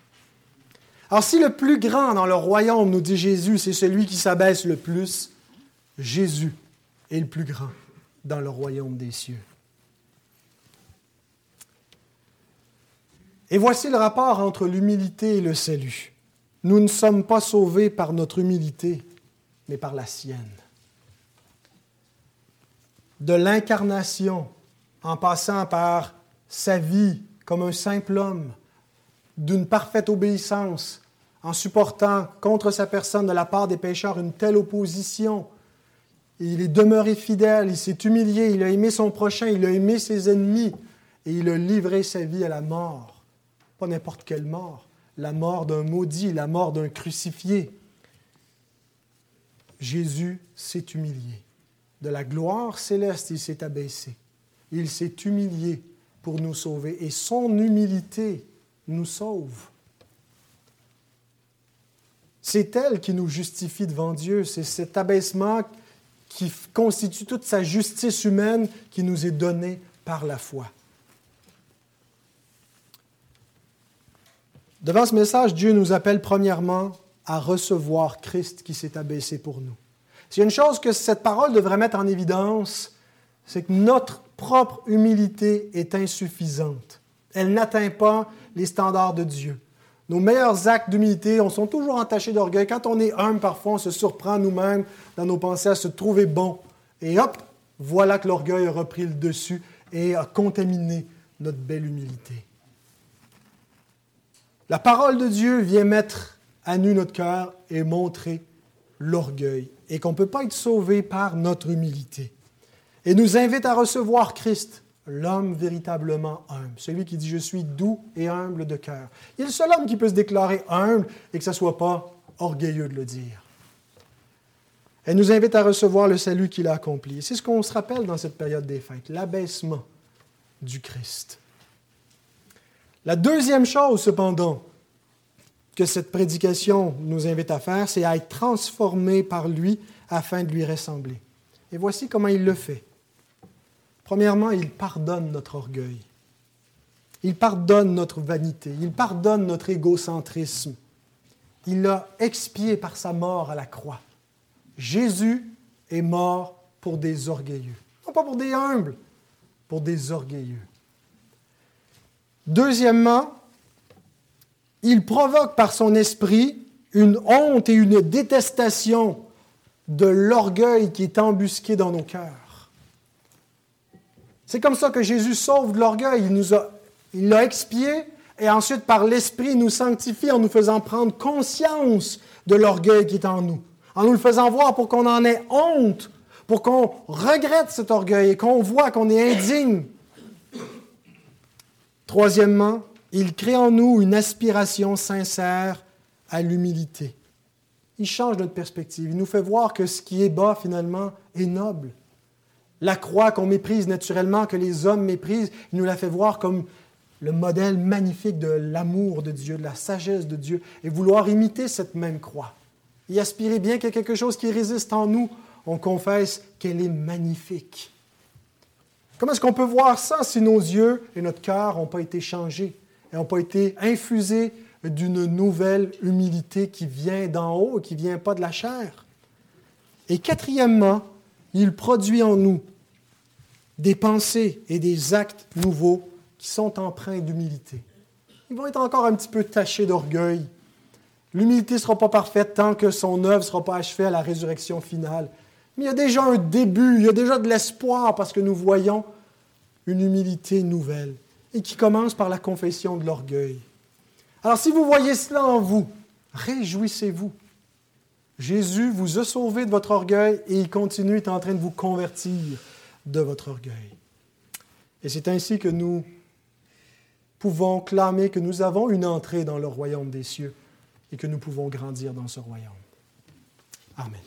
Alors si le plus grand dans le royaume, nous dit Jésus, c'est celui qui s'abaisse le plus, Jésus est le plus grand dans le royaume des cieux. Et voici le rapport entre l'humilité et le salut. Nous ne sommes pas sauvés par notre humilité, mais par la sienne. De l'incarnation, en passant par sa vie comme un simple homme, d'une parfaite obéissance, en supportant contre sa personne de la part des pécheurs une telle opposition, il est demeuré fidèle, il s'est humilié, il a aimé son prochain, il a aimé ses ennemis et il a livré sa vie à la mort. Pas n'importe quelle mort, la mort d'un maudit, la mort d'un crucifié. Jésus s'est humilié. De la gloire céleste, il s'est abaissé. Il s'est humilié pour nous sauver et son humilité nous sauve. C'est elle qui nous justifie devant Dieu. C'est cet abaissement qui constitue toute sa justice humaine qui nous est donnée par la foi. Devant ce message, Dieu nous appelle premièrement à recevoir Christ qui s'est abaissé pour nous. S'il y a une chose que cette parole devrait mettre en évidence, c'est que notre propre humilité est insuffisante. Elle n'atteint pas les standards de Dieu. Nos meilleurs actes d'humilité, on sont toujours entachés d'orgueil. Quand on est humble, parfois, on se surprend nous-mêmes dans nos pensées à se trouver bon. Et hop, voilà que l'orgueil a repris le dessus et a contaminé notre belle humilité. La parole de Dieu vient mettre à nu notre cœur et montrer l'orgueil et qu'on ne peut pas être sauvé par notre humilité. Et nous invite à recevoir Christ, l'homme véritablement humble, celui qui dit Je suis doux et humble de cœur. Il est le seul homme qui peut se déclarer humble et que ce ne soit pas orgueilleux de le dire. Elle nous invite à recevoir le salut qu'il a accompli. C'est ce qu'on se rappelle dans cette période des fêtes, l'abaissement du Christ. La deuxième chose, cependant, que cette prédication nous invite à faire, c'est à être transformé par lui afin de lui ressembler. Et voici comment il le fait. Premièrement, il pardonne notre orgueil. Il pardonne notre vanité. Il pardonne notre égocentrisme. Il l'a expié par sa mort à la croix. Jésus est mort pour des orgueilleux. Non pas pour des humbles, pour des orgueilleux. Deuxièmement, il provoque par son esprit une honte et une détestation de l'orgueil qui est embusqué dans nos cœurs. C'est comme ça que Jésus sauve de l'orgueil. Il nous a, il l'a expié et ensuite par l'esprit il nous sanctifie en nous faisant prendre conscience de l'orgueil qui est en nous, en nous le faisant voir pour qu'on en ait honte, pour qu'on regrette cet orgueil et qu'on voit qu'on est indigne Troisièmement, il crée en nous une aspiration sincère à l'humilité. Il change notre perspective. Il nous fait voir que ce qui est bas, finalement, est noble. La croix qu'on méprise naturellement, que les hommes méprisent, il nous la fait voir comme le modèle magnifique de l'amour de Dieu, de la sagesse de Dieu, et vouloir imiter cette même croix. Y aspirer bien qu'il y ait quelque chose qui résiste en nous, on confesse qu'elle est magnifique. Comment est-ce qu'on peut voir ça si nos yeux et notre cœur n'ont pas été changés et n'ont pas été infusés d'une nouvelle humilité qui vient d'en haut et qui ne vient pas de la chair? Et quatrièmement, il produit en nous des pensées et des actes nouveaux qui sont empreints d'humilité. Ils vont être encore un petit peu tachés d'orgueil. L'humilité ne sera pas parfaite tant que son œuvre ne sera pas achevée à la résurrection finale. Mais il y a déjà un début, il y a déjà de l'espoir parce que nous voyons une humilité nouvelle et qui commence par la confession de l'orgueil. Alors si vous voyez cela en vous, réjouissez-vous. Jésus vous a sauvé de votre orgueil et il continue, est en train de vous convertir de votre orgueil. Et c'est ainsi que nous pouvons clamer que nous avons une entrée dans le royaume des cieux et que nous pouvons grandir dans ce royaume. Amen.